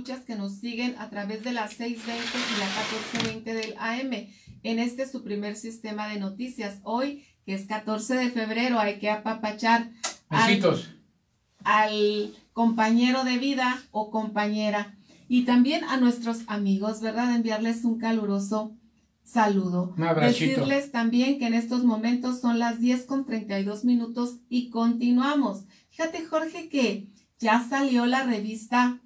escuchas que nos siguen a través de las 620 y la 1420 del AM en este su primer sistema de noticias. Hoy, que es 14 de febrero, hay que apapachar al, al compañero de vida o compañera y también a nuestros amigos, ¿verdad? Enviarles un caluroso saludo. Un Decirles también que en estos momentos son las 10 con 32 minutos y continuamos. Fíjate, Jorge, que ya salió la revista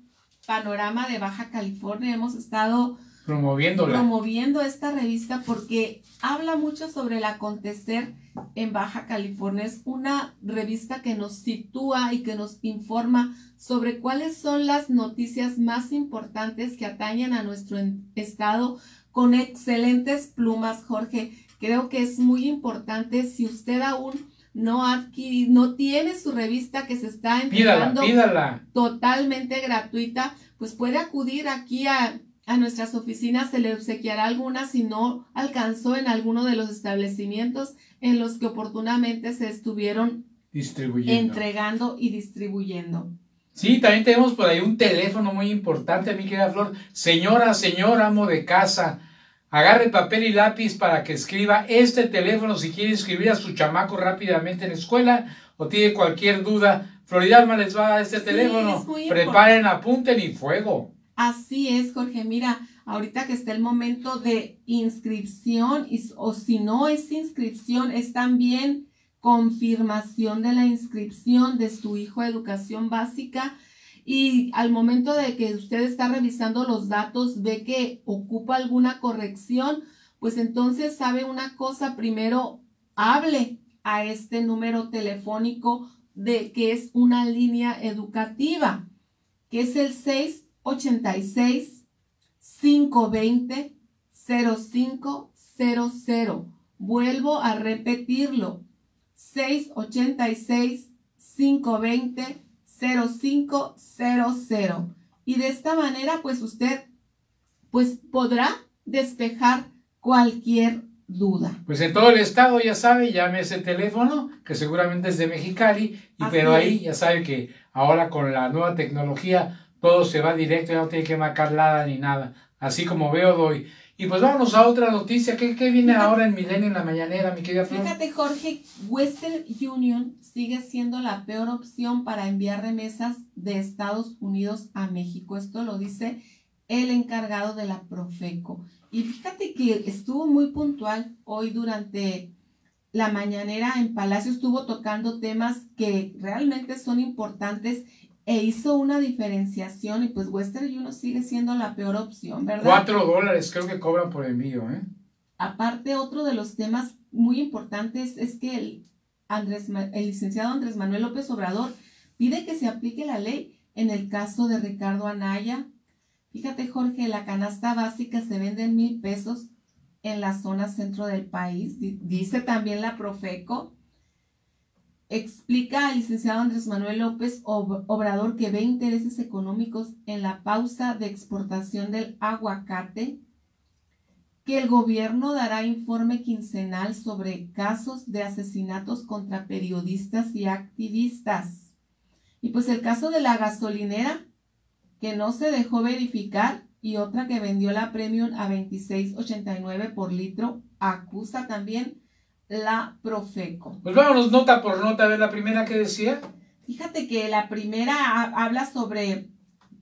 Panorama de Baja California. Hemos estado promoviendo esta revista porque habla mucho sobre el acontecer en Baja California. Es una revista que nos sitúa y que nos informa sobre cuáles son las noticias más importantes que atañen a nuestro estado con excelentes plumas, Jorge. Creo que es muy importante si usted aún no adquiere, no tiene su revista que se está entregando totalmente gratuita, pues puede acudir aquí a, a nuestras oficinas, se le obsequiará alguna si no alcanzó en alguno de los establecimientos en los que oportunamente se estuvieron distribuyendo. entregando y distribuyendo. Sí, también tenemos por ahí un teléfono muy importante, mi querida Flor. Señora, señor amo de casa, agarre papel y lápiz para que escriba este teléfono si quiere escribir a su chamaco rápidamente en la escuela o tiene cualquier duda. Floridalma les va a dar este teléfono. Preparen, apunten y fuego. Así es, Jorge. Mira, ahorita que está el momento de inscripción o si no es inscripción, es también confirmación de la inscripción de su hijo a educación básica y al momento de que usted está revisando los datos ve que ocupa alguna corrección, pues entonces sabe una cosa, primero hable a este número telefónico de que es una línea educativa, que es el 686 520 0500. Vuelvo a repetirlo, 686-520-0500. Y de esta manera, pues usted, pues podrá despejar cualquier duda. Pues en todo el estado, ya sabe, llame ese teléfono, que seguramente es de Mexicali, y pero ahí ya sabe que ahora con la nueva tecnología todo se va directo, ya no tiene que marcar nada ni nada. Así como veo, doy. Y pues vámonos a otra noticia. ¿Qué, viene ahora en Milenio en la mañanera, mi querida Flor? Fíjate, Jorge, Western Union sigue siendo la peor opción para enviar remesas de Estados Unidos a México. Esto lo dice el encargado de la Profeco. Y fíjate que estuvo muy puntual hoy durante la mañanera en Palacio, estuvo tocando temas que realmente son importantes e hizo una diferenciación y pues Western Union sigue siendo la peor opción, ¿verdad? Cuatro dólares creo que cobran por envío, ¿eh? Aparte, otro de los temas muy importantes es que el, Andrés, el licenciado Andrés Manuel López Obrador pide que se aplique la ley en el caso de Ricardo Anaya. Fíjate, Jorge, la canasta básica se vende en mil pesos en la zona centro del país, dice también la Profeco Explica al licenciado Andrés Manuel López Obrador que ve intereses económicos en la pausa de exportación del aguacate, que el gobierno dará informe quincenal sobre casos de asesinatos contra periodistas y activistas. Y pues el caso de la gasolinera, que no se dejó verificar, y otra que vendió la premium a 26.89 por litro, acusa también la Profeco. Pues vámonos nota por nota a ver la primera que decía. Fíjate que la primera habla sobre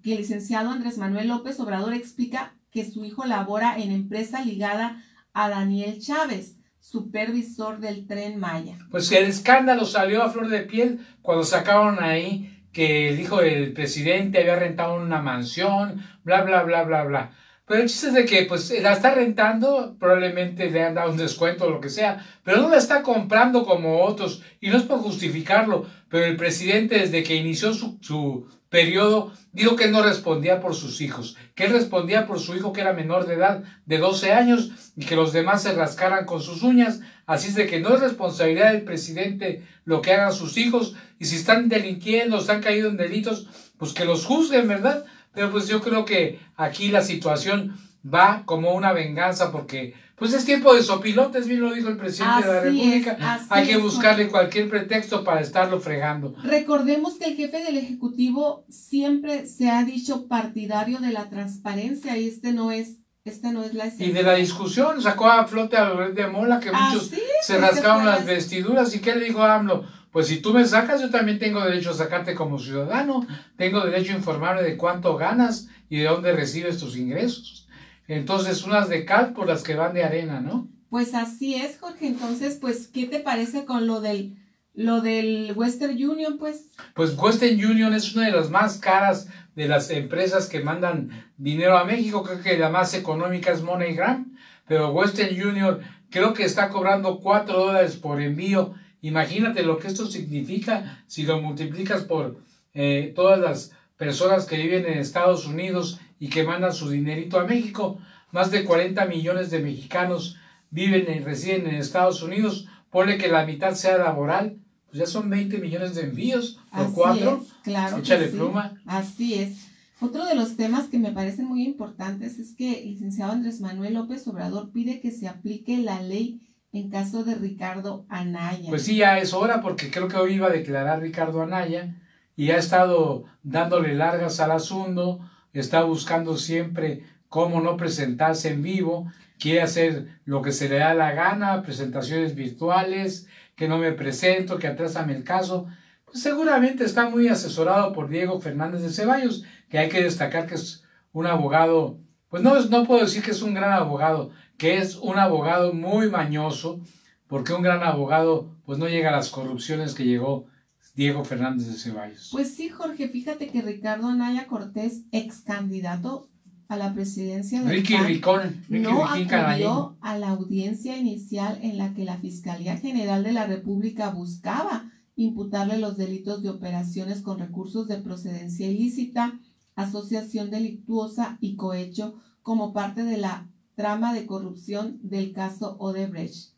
que el licenciado Andrés Manuel López Obrador explica que su hijo labora en empresa ligada a Daniel Chávez, supervisor del tren Maya. Pues el escándalo salió a flor de piel cuando sacaron ahí que el hijo del presidente había rentado una mansión, bla, bla, bla, bla, bla. Pero el chiste es de que pues la está rentando, probablemente le han dado un descuento o lo que sea, pero no la está comprando como otros, y no es por justificarlo, pero el presidente desde que inició su, su periodo dijo que no respondía por sus hijos, que él respondía por su hijo que era menor de edad, de 12 años, y que los demás se rascaran con sus uñas, así es de que no es responsabilidad del presidente lo que hagan sus hijos, y si están delinquiendo, están caídos en delitos, pues que los juzguen, ¿verdad? Pero pues yo creo que aquí la situación va como una venganza porque pues es tiempo de sopilotes, bien lo dijo el presidente de la República. Hay que buscarle cualquier pretexto para estarlo fregando. Recordemos que el jefe del Ejecutivo siempre se ha dicho partidario de la transparencia y este no es esta no es la esencia. Y de la discusión, sacó a flote a Loret de Mola, que muchos se rascaron las vestiduras. ¿Y qué le dijo a AMLO? Pues si tú me sacas, yo también tengo derecho a sacarte como ciudadano. Tengo derecho a informarme de cuánto ganas y de dónde recibes tus ingresos. Entonces, unas de cal por las que van de arena, ¿no? Pues así es, Jorge. Entonces, pues, ¿qué te parece con lo del, lo del Western Union, pues? Pues Western Union es una de las más caras de las empresas que mandan dinero a México. Creo que la más económica es MoneyGram, pero Western Union creo que está cobrando 4 dólares por envío. Imagínate lo que esto significa si lo multiplicas por eh, todas las personas que viven en Estados Unidos y que mandan su dinerito a México. Más de 40 millones de mexicanos viven y residen en Estados Unidos. Ponle que la mitad sea laboral, pues ya son 20 millones de envíos por cuatro. claro. Échale pluma. Así es. Otro de los temas que me parecen muy importantes es que el licenciado Andrés Manuel López Obrador pide que se aplique la ley en caso de Ricardo Anaya. Pues sí, ya es hora porque creo que hoy iba a declarar Ricardo Anaya y ha estado dándole largas al asunto, está buscando siempre cómo no presentarse en vivo, quiere hacer lo que se le da la gana, presentaciones virtuales, que no me presento, que atrásame el caso. Pues seguramente está muy asesorado por Diego Fernández de Ceballos, que hay que destacar que es un abogado, pues no, no puedo decir que es un gran abogado, que es un abogado muy mañoso, porque un gran abogado pues no llega a las corrupciones que llegó Diego Fernández de Ceballos. Pues sí, Jorge, fíjate que Ricardo Anaya Cortés, ex candidato a la presidencia de Ricky Ricón, no acudió a la audiencia inicial en la que la Fiscalía General de la República buscaba imputarle los delitos de operaciones con recursos de procedencia ilícita, asociación delictuosa y cohecho como parte de la trama de corrupción del caso Odebrecht.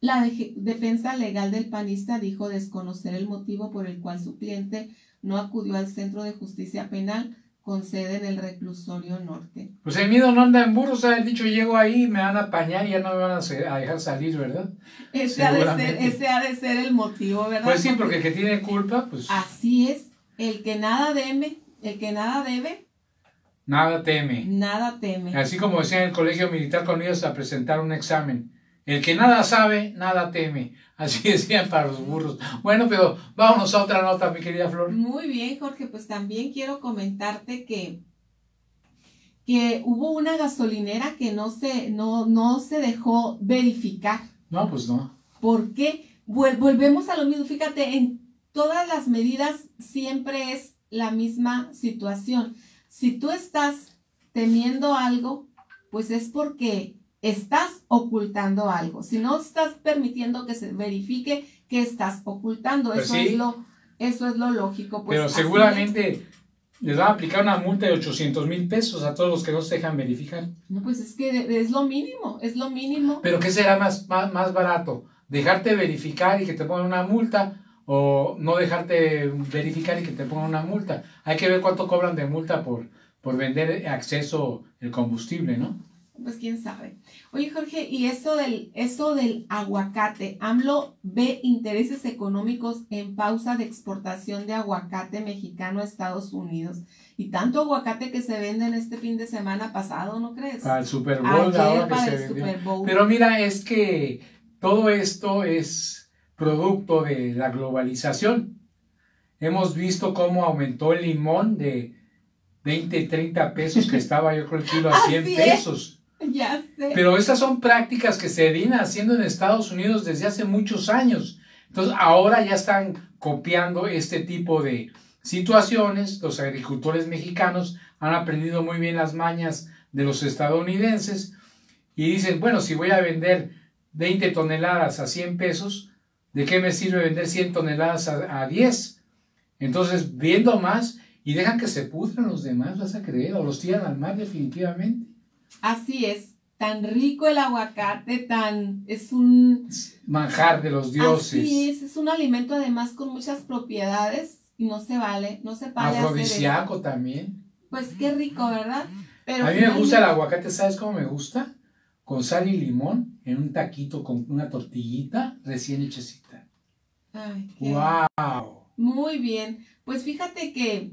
La defensa legal del panista dijo desconocer el motivo por el cual su cliente no acudió al Centro de Justicia Penal con sede en el reclusorio norte. Pues el miedo no anda en burros, ha dicho llego ahí, me van a apañar y ya no me van a, dejar salir, ¿verdad? Ese ha, de ser, ese ha de ser el motivo, ¿verdad? Pues sí, porque el que tiene culpa, pues... Así es, el que nada debe, el que nada debe... Nada teme. Nada teme. Así como decía en el colegio militar cuando ibas a presentar un examen. El que nada sabe, nada teme. Así decían para los burros. Bueno, pero vámonos a otra nota, mi querida Flor. Muy bien, Jorge. Pues también quiero comentarte que, que hubo una gasolinera que no se, no, no se dejó verificar. No, pues no. ¿Por qué? volvemos a lo mismo. Fíjate, en todas las medidas siempre es la misma situación. Si tú estás temiendo algo, pues es porque estás ocultando algo. Si no estás permitiendo que se verifique que estás ocultando, pues eso, es, lo, eso es lo lógico. Pues Pero seguramente les van a aplicar una multa de 800 mil pesos a todos los que no se dejan verificar. No, pues es que es lo mínimo, es lo mínimo. Pero ¿qué será más, más, más barato? ¿Dejarte verificar y que te pongan una multa? O no dejarte verificar y que te pongan una multa. Hay que ver cuánto cobran de multa por, por vender acceso el combustible, ¿no? pues quién sabe. Oye, Jorge, y eso del, eso del aguacate, AMLO ve intereses económicos en pausa de exportación de aguacate mexicano a Estados Unidos. Y tanto aguacate que se vende en este fin de semana pasado, ¿no crees? Para el Super Bowl, ahora que se Super Bowl. Pero mira, es que todo esto es producto de la globalización. Hemos visto cómo aumentó el limón de 20, 30 pesos que estaba yo creo el kilo a 100 pesos. Ya sé. Pero esas son prácticas que se vienen haciendo en Estados Unidos desde hace muchos años. Entonces, ahora ya están copiando este tipo de situaciones. Los agricultores mexicanos han aprendido muy bien las mañas de los estadounidenses y dicen, bueno, si voy a vender 20 toneladas a 100 pesos, ¿de qué me sirve vender 100 toneladas a, a 10? Entonces, viendo más y dejan que se pudran los demás, vas a creer, o los tiran al mar definitivamente. Así es, tan rico el aguacate, tan es un manjar de los dioses. Así es, es un alimento además con muchas propiedades y no se vale, no se vale Afrodisíaco también. Pues qué rico, ¿verdad? a mí me gusta el aguacate, ¿sabes cómo me gusta? Con sal y limón en un taquito con una tortillita recién hechecita. Ay, qué ¡Wow! Muy bien. Pues fíjate que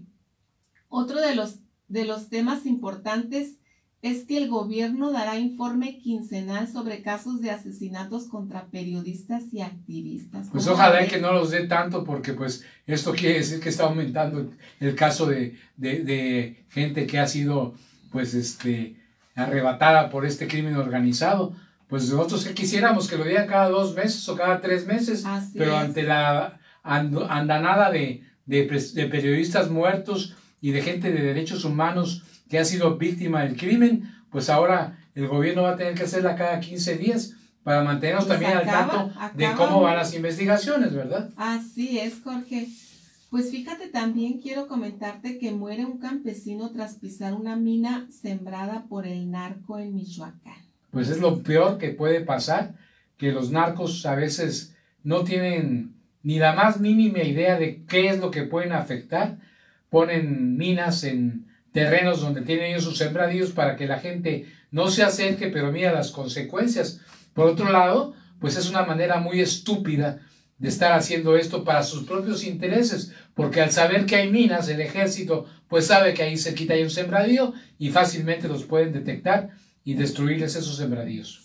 otro de los, de los temas importantes es que el gobierno dará informe quincenal sobre casos de asesinatos contra periodistas y activistas. Pues ojalá que no los dé tanto porque pues esto quiere decir que está aumentando el caso de, de, gente que ha sido pues este arrebatada por este crimen organizado. Pues nosotros que quisiéramos que lo dieran cada dos meses o cada tres meses, pero ante la andanada de, de periodistas muertos y de gente de derechos humanos que ha sido víctima del crimen, pues ahora el gobierno va a tener que hacerla cada 15 días para mantenernos pues también al tanto de cómo van las investigaciones, ¿verdad? Así es, Jorge. Pues fíjate, también quiero comentarte que muere un campesino tras pisar una mina sembrada por el narco en Michoacán. Pues es lo peor que puede pasar, que los narcos a veces no tienen ni la más mínima idea de qué es lo que pueden afectar. Ponen minas en terrenos donde tienen ellos sus sembradíos para que la gente no se acerque, pero mira las consecuencias. Por otro lado, pues es una manera muy estúpida de estar haciendo esto para sus propios intereses, porque al saber que hay minas, el ejército pues sabe que ahí cerquita hay un sembradío y fácilmente los pueden detectar y destruirles esos sembradíos.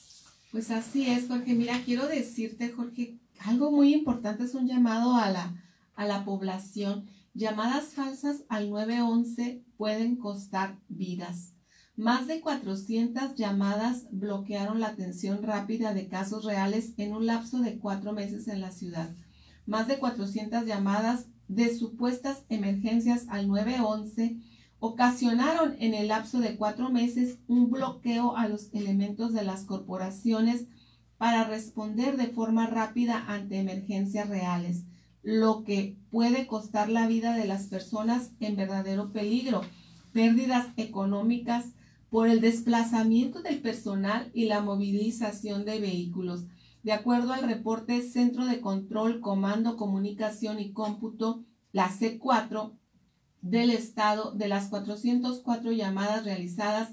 Pues así es, Jorge. Mira, quiero decirte, Jorge, algo muy importante es un llamado a la, a la población Llamadas falsas al 911 pueden costar vidas. Más de 400 llamadas bloquearon la atención rápida de casos reales en un lapso de cuatro meses en la ciudad. Más de 400 llamadas de supuestas emergencias al 911 ocasionaron en el lapso de cuatro meses un bloqueo a los elementos de las corporaciones para responder de forma rápida ante emergencias reales lo que puede costar la vida de las personas en verdadero peligro, pérdidas económicas por el desplazamiento del personal y la movilización de vehículos. De acuerdo al reporte Centro de Control, Comando, Comunicación y Cómputo, la C4 del Estado, de las 404 llamadas realizadas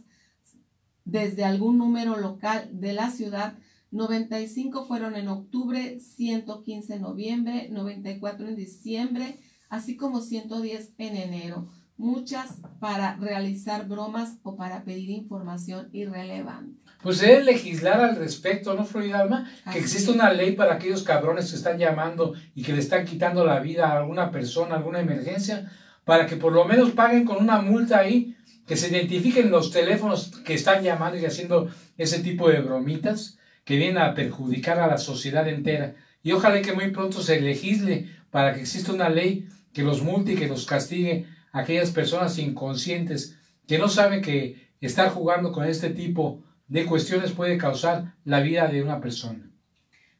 desde algún número local de la ciudad, 95 fueron en octubre, 115 en noviembre, 94 en diciembre, así como 110 en enero. Muchas para realizar bromas o para pedir información irrelevante. Pues debe legislar al respecto, ¿no, Alma? Que existe una ley para aquellos cabrones que están llamando y que le están quitando la vida a alguna persona, alguna emergencia, para que por lo menos paguen con una multa ahí, que se identifiquen los teléfonos que están llamando y haciendo ese tipo de bromitas que viene a perjudicar a la sociedad entera. Y ojalá que muy pronto se legisle para que exista una ley que los multe y que los castigue aquellas personas inconscientes que no saben que estar jugando con este tipo de cuestiones puede causar la vida de una persona.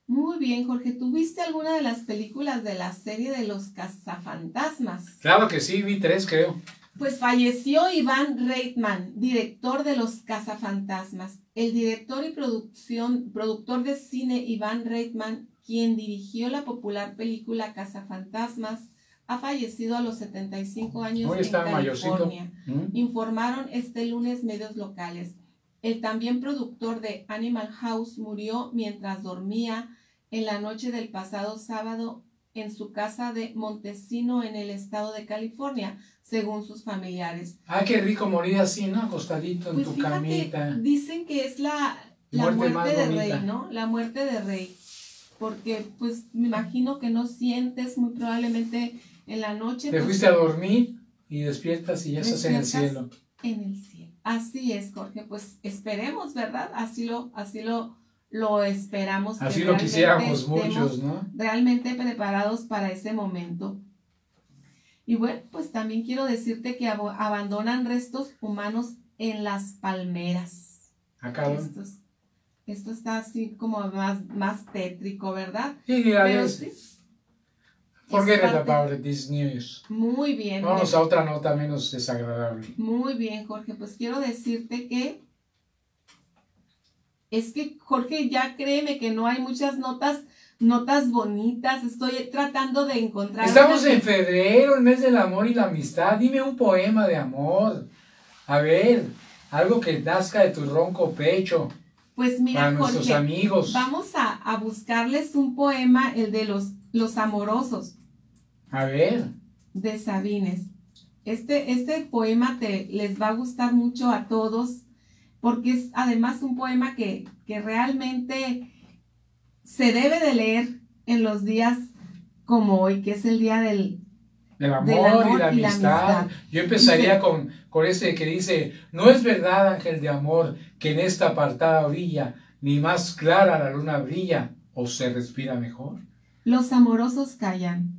Muy bien, Jorge. ¿Tuviste alguna de las películas de la serie de los cazafantasmas? Claro que sí, vi tres, creo. Pues falleció Iván Reitman, director de Los Cazafantasmas. El director y producción, productor de cine Iván Reitman, quien dirigió la popular película Cazafantasmas, ha fallecido a los 75 años en California. ¿Mm? Informaron este lunes medios locales. El también productor de Animal House murió mientras dormía en la noche del pasado sábado en su casa de Montesino en el estado de California, según sus familiares. Ah, qué rico morir así, ¿no? Acostadito en pues tu camita. Dicen que es la, la muerte, de rey, ¿no? La muerte de rey. Porque, pues, me imagino que no sientes muy probablemente en la noche. Te fuiste a dormir y despiertas y ya estás en el cielo. En el cielo. Así es, Jorge. Pues esperemos, ¿verdad? Así lo, así lo, lo esperamos. Así lo quisiéramos muchos, ¿no? Realmente preparados para ese momento. Y bueno, pues también quiero decirte que abandonan restos humanos en las palmeras. Acá. Ah, esto, esto está así como más, más tétrico, ¿verdad? Sí, Pero sí. Forget about this news. Muy bien. Vamos a otra nota menos desagradable. Muy bien, Jorge. Pues quiero decirte que es que, Jorge, ya créeme que no hay muchas notas, notas bonitas. Estoy tratando de encontrar. Estamos en febrero, el mes del amor y la amistad. Dime un poema de amor. A ver. algo que nazca de tu ronco pecho. Pues mira, para nuestros Jorge, amigos. vamos a, a buscarles un poema, el de los, los amorosos, A ver, de Sabines. Este, este poema te, les va a gustar mucho a todos, porque es además un poema que, que realmente se debe de leer en los días como hoy, que es el día del, del amor, Del amor y la y la amistad. Yo empezaría con, con ese que dice, no es verdad, ángel de amor, que en esta apartada orilla, ni más clara la luna brilla, o se respira mejor. Los amorosos callan.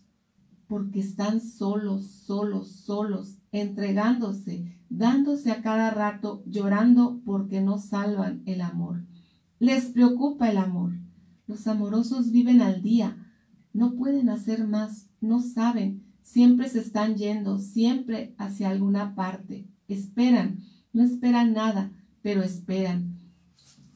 porque están solos, solos, solos, entregándose, dándose a cada rato, llorando porque no salvan el amor. Les preocupa el amor. Los amorosos viven al día, no pueden hacer más, no saben, siempre se están yendo, siempre hacia alguna parte. Esperan, no esperan nada, pero esperan.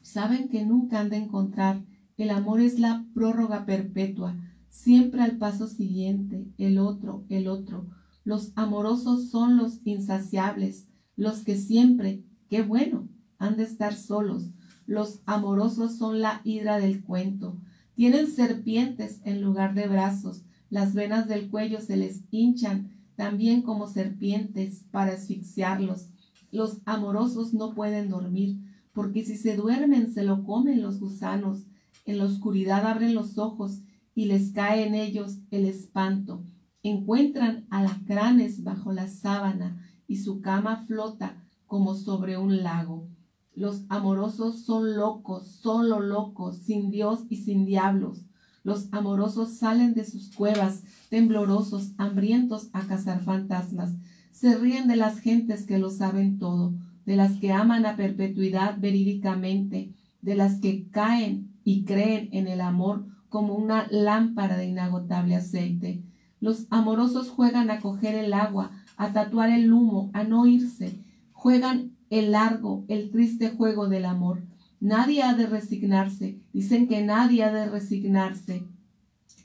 Saben que nunca han de encontrar. El amor es la prórroga perpetua, siempre al paso siguiente, el otro, el otro. Los amorosos son los insaciables, los que siempre, qué bueno, han de estar solos. Los amorosos son la hidra del cuento. Tienen serpientes en lugar de brazos. Las venas del cuello se les hinchan también como serpientes para asfixiarlos. Los amorosos no pueden dormir, porque si se duermen se lo comen los gusanos. En la oscuridad abren los ojos y les cae en ellos el espanto. Encuentran alacranes bajo la sábana y su cama flota como sobre un lago. Los amorosos son locos, solo locos, sin Dios y sin diablos. Los amorosos salen de sus cuevas, temblorosos, hambrientos a cazar fantasmas. Se ríen de las gentes que lo saben todo, de las que aman a perpetuidad verídicamente, de las que caen y creen en el amor como una lámpara de inagotable aceite. Los amorosos juegan a coger el agua, a tatuar el humo, a no irse. Juegan el largo, el triste juego del amor. Nadie ha de resignarse. Dicen que nadie ha de resignarse.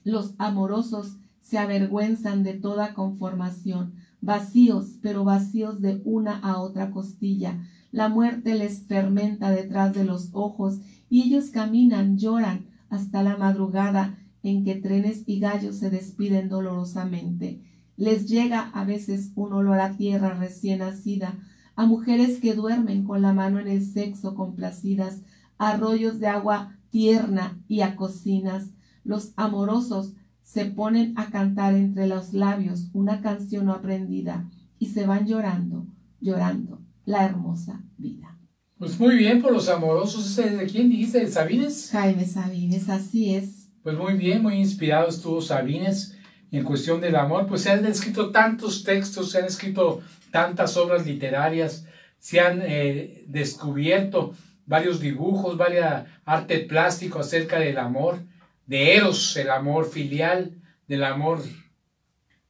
Los amorosos se avergüenzan de toda conformación, vacíos, pero vacíos de una a otra costilla. La muerte les fermenta detrás de los ojos y ellos caminan, lloran hasta la madrugada en que trenes y gallos se despiden dolorosamente. Les llega a veces un olor a tierra recién nacida, a mujeres que duermen con la mano en el sexo complacidas, a arroyos de agua tierna y a cocinas. Los amorosos se ponen a cantar entre los labios una canción no aprendida y se van llorando, llorando la hermosa vida. Pues muy bien por los amorosos. ¿Ese ¿De quién dijiste? ¿De Sabines? Jaime Sabines, así es. Pues muy bien, muy inspirado estuvo Sabines en cuestión del amor. Pues se han escrito tantos textos, se han escrito tantas obras literarias, se han eh, descubierto varios dibujos, varias arte plástico acerca del amor, de Eros, el amor filial, del amor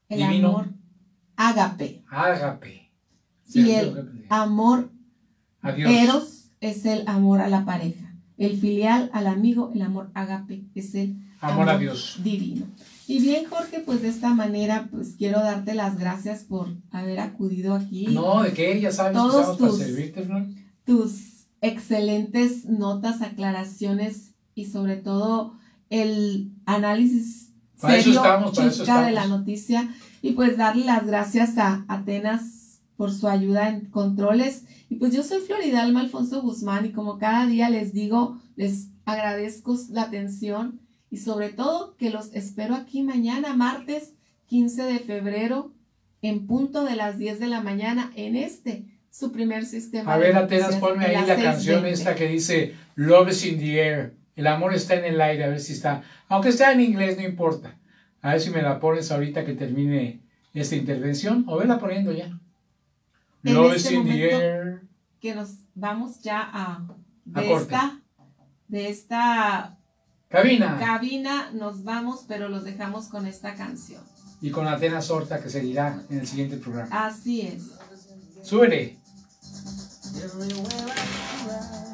El Divino. amor ágape. ágape. Y el amor Adiós. eros es el amor a la pareja. El filial al amigo, el amor ágape es el Amor a Dios. divino. Y bien, Jorge, pues de esta manera, pues quiero darte las gracias por haber acudido aquí. No, ¿de qué? Ya sabes que Todos para tus- servirte, Flor. tus excelentes notas, aclaraciones y sobre todo el análisis Para eso serio, estamos, para eso de la noticia y pues darle las gracias a Atenas por su ayuda en controles. Y pues yo soy Floridalma Alfonso Guzmán y como cada día les digo, les agradezco la atención y sobre todo que los espero aquí mañana, martes 15 de febrero, en punto de las 10 de la mañana, en este, su primer sistema. A ver, Atenas, ponme ahí la canción 6:20. esta que dice Love is in the air. El amor está en el aire, a ver si está. Aunque está en inglés, no importa. A ver si me la pones ahorita que termine esta intervención. O vela poniendo ya. En Love este is in the momento- air. que nos vamos ya a de esta de esta Cabina. Cabina, nos vamos, pero los dejamos con esta canción. Y con Atenas Horta que seguirá en el siguiente programa. Así es. Súbele. Everywhere I